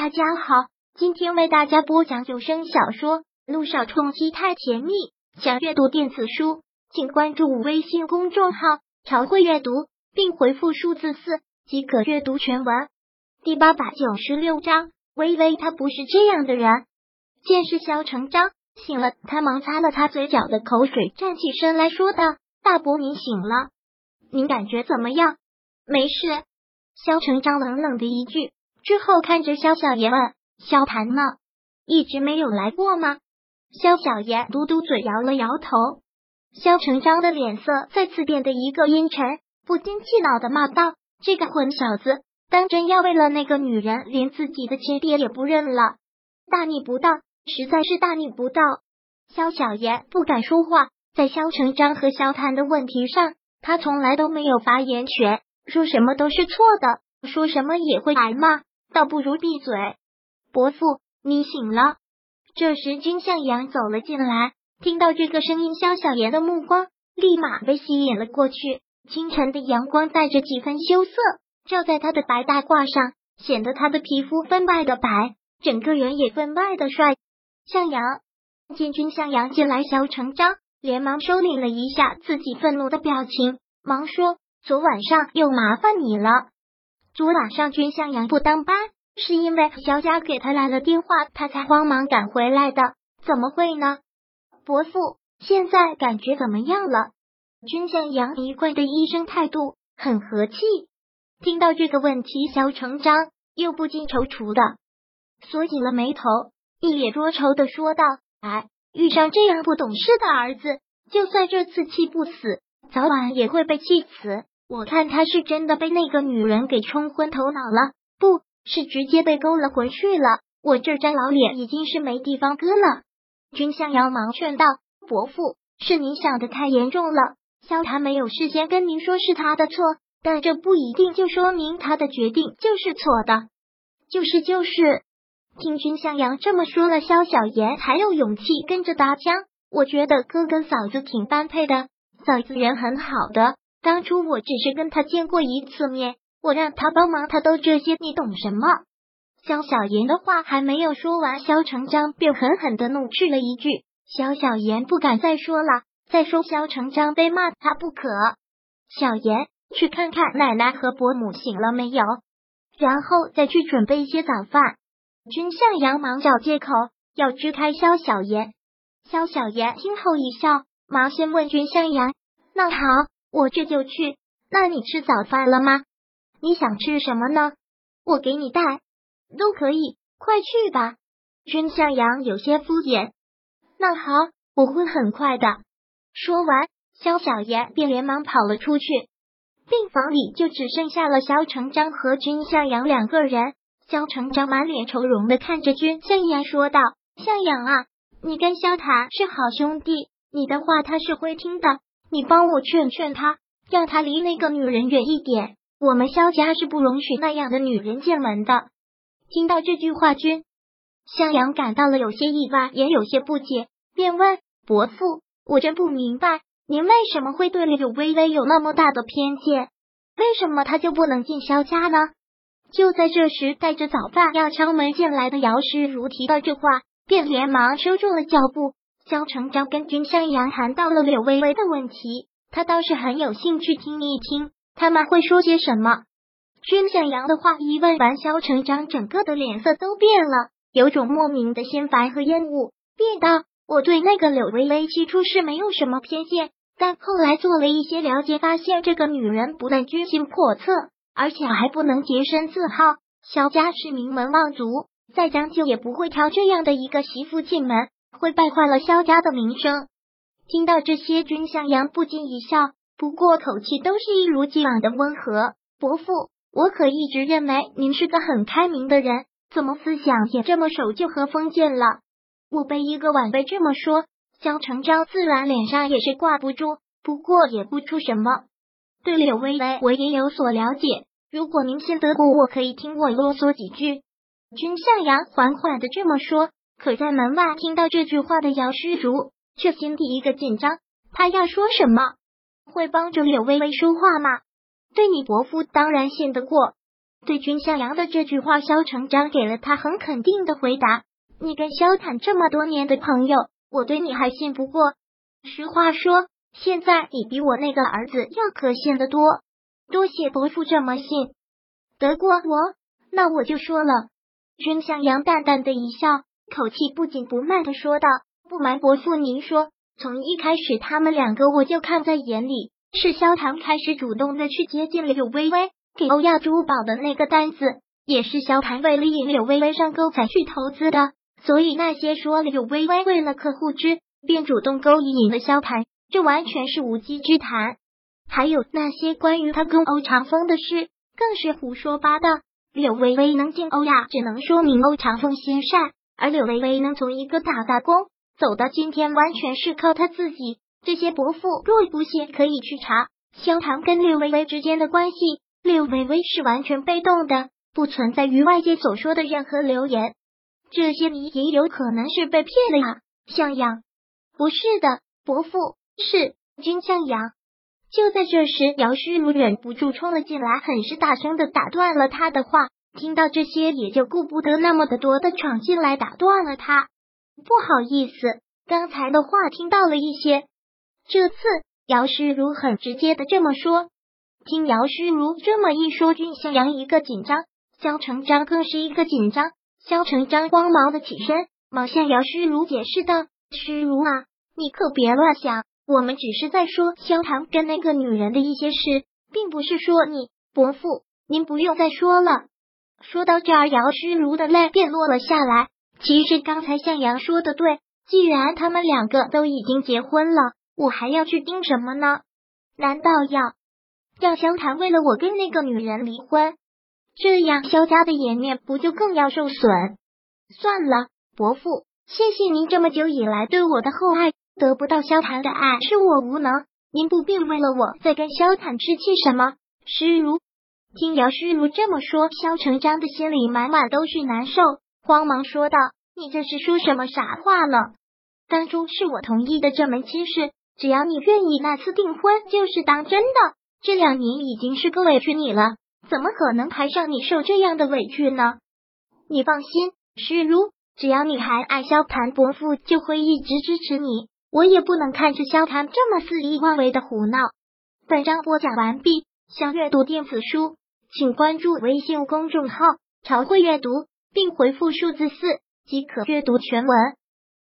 大家好，今天为大家播讲有声小说《路上冲击太甜蜜》。想阅读电子书，请关注微信公众号“朝会阅读”，并回复数字四即可阅读全文。第八百九十六章，微微他不是这样的人。见是萧成章醒了，他忙擦了擦嘴角的口水，站起身来说道：“大伯，您醒了，您感觉怎么样？”没事。萧成章冷冷的一句。之后看着萧小言问：“萧谈呢？一直没有来过吗？”萧小言嘟嘟嘴，摇了摇头。萧成章的脸色再次变得一个阴沉，不禁气恼的骂道：“这个混小子，当真要为了那个女人，连自己的亲爹也不认了？大逆不道，实在是大逆不道！”萧小言不敢说话，在萧成章和萧谈的问题上，他从来都没有发言权，说什么都是错的，说什么也会挨骂。倒不如闭嘴。伯父，你醒了。这时，金向阳走了进来，听到这个声音，萧小言的目光立马被吸引了过去。清晨的阳光带着几分羞涩，照在他的白大褂上，显得他的皮肤分外的白，整个人也分外的帅。向阳见君向阳进来，萧成章连忙收敛了一下自己愤怒的表情，忙说：“昨晚上又麻烦你了。”昨晚上，君向阳不当班，是因为小贾给他来了电话，他才慌忙赶回来的。怎么会呢？伯父，现在感觉怎么样了？君向阳一贯的医生态度很和气。听到这个问题，小成章又不禁踌躇的锁紧了眉头，一脸多愁的说道：“哎，遇上这样不懂事的儿子，就算这次气不死，早晚也会被气死。”我看他是真的被那个女人给冲昏头脑了，不是直接被勾了魂去了。我这张老脸已经是没地方搁了。君向阳忙劝道：“伯父，是您想的太严重了。萧谈没有事先跟您说是他的错，但这不一定就说明他的决定就是错的。就是就是。”听君向阳这么说了，萧小言才有勇气跟着搭腔。我觉得哥跟嫂子挺般配的，嫂子人很好的。当初我只是跟他见过一次面，我让他帮忙，他都这些，你懂什么？萧小言的话还没有说完，萧成章便狠狠的怒斥了一句：“萧小言不敢再说了，再说萧成章非骂他不可。”小言去看看奶奶和伯母醒了没有，然后再去准备一些早饭。君向阳忙找借口要支开萧小言，萧小言听后一笑，忙先问君向阳：“那好。”我这就去。那你吃早饭了吗？你想吃什么呢？我给你带，都可以。快去吧。君向阳有些敷衍。那好，我会很快的。说完，萧小言便连忙跑了出去。病房里就只剩下了萧成章和君向阳两个人。萧成章满脸愁容的看着君向阳说道：“向阳啊，你跟萧塔是好兄弟，你的话他是会听的。”你帮我劝劝他，让他离那个女人远一点。我们萧家是不容许那样的女人进门的。听到这句话，君向阳感到了有些意外，也有些不解，便问伯父：“我真不明白，您为什么会对柳微微有那么大的偏见？为什么她就不能进萧家呢？”就在这时，带着早饭要敲门进来的姚诗如提到这话，便连忙收住了脚步。萧成章跟君向阳谈到了柳微微的问题，他倒是很有兴趣听一听他们会说些什么。君向阳的话一问完，萧成章整个的脸色都变了，有种莫名的心烦和厌恶，便道：“我对那个柳微微起初是没有什么偏见，但后来做了一些了解，发现这个女人不但居心叵测，而且还不能洁身自好。萧家是名门望族，再将就也不会挑这样的一个媳妇进门。”会败坏了萧家的名声。听到这些，君向阳不禁一笑，不过口气都是一如既往的温和。伯父，我可一直认为您是个很开明的人，怎么思想也这么守旧和封建了？我被一个晚辈这么说，萧成昭自然脸上也是挂不住，不过也不出什么。对柳微微，我也有所了解。如果您信得过我，可以听我啰嗦几句。君向阳缓缓的这么说。可在门外听到这句话的姚诗如却心底一个紧张，他要说什么？会帮着柳微微说话吗？对你伯父当然信得过。对君向阳的这句话，萧成章给了他很肯定的回答：“你跟萧坦这么多年的朋友，我对你还信不过。实话说，现在你比我那个儿子要可信的多。多谢伯父这么信得过我，那我就说了。”君向阳淡淡的一笑，口气不紧不慢的说道：“不瞒伯父您说，从一开始他们两个我就看在眼里，是萧唐开始主动的去接近了柳微微。”给欧亚珠宝的那个单子，也是萧唐为了引柳微微上钩才去投资的。所以那些说柳微微为了客户之便主动勾引了萧唐，这完全是无稽之谈。还有那些关于他跟欧长风的事，更是胡说八道。柳微微能进欧亚，只能说明欧长风心善；而柳微微能从一个打打工走到今天，完全是靠他自己。这些伯父若不信，可以去查萧唐跟柳微微之间的关系。柳微微是完全被动的，不存在于外界所说的任何流言。这些你也有可能是被骗了呀，向阳。不是的，伯父是君向阳。就在这时，姚诗如忍不住冲了进来，很是大声的打断了他的话。听到这些，也就顾不得那么的多的闯进来打断了他。不好意思，刚才的话听到了一些。这次姚诗如很直接的这么说。听姚诗如这么一说，君向阳一个紧张，萧成章更是一个紧张。萧成章慌忙的起身，忙向姚诗如解释道：“诗如啊，你可别乱想，我们只是在说萧唐跟那个女人的一些事，并不是说你伯父。您不用再说了。”说到这儿，姚诗如的泪便落了下来。其实刚才向阳说的对，既然他们两个都已经结婚了，我还要去盯什么呢？难道要？让萧谈为了我跟那个女人离婚，这样萧家的颜面不就更要受损？算了，伯父，谢谢您这么久以来对我的厚爱。得不到萧谈的爱是我无能，您不必为了我再跟萧谈置气什么。诗如听姚诗如这么说，萧成章的心里满满都是难受，慌忙说道：“你这是说什么傻话呢？当初是我同意的这门亲事，只要你愿意，那次订婚就是当真的。”这两年已经是够委屈你了，怎么可能还让你受这样的委屈呢？你放心，诗如，只要你还爱萧谭伯父，就会一直支持你。我也不能看着萧谭这么肆意妄为的胡闹。本章播讲完毕，想阅读电子书，请关注微信公众号“朝会阅读”，并回复数字四即可阅读全文。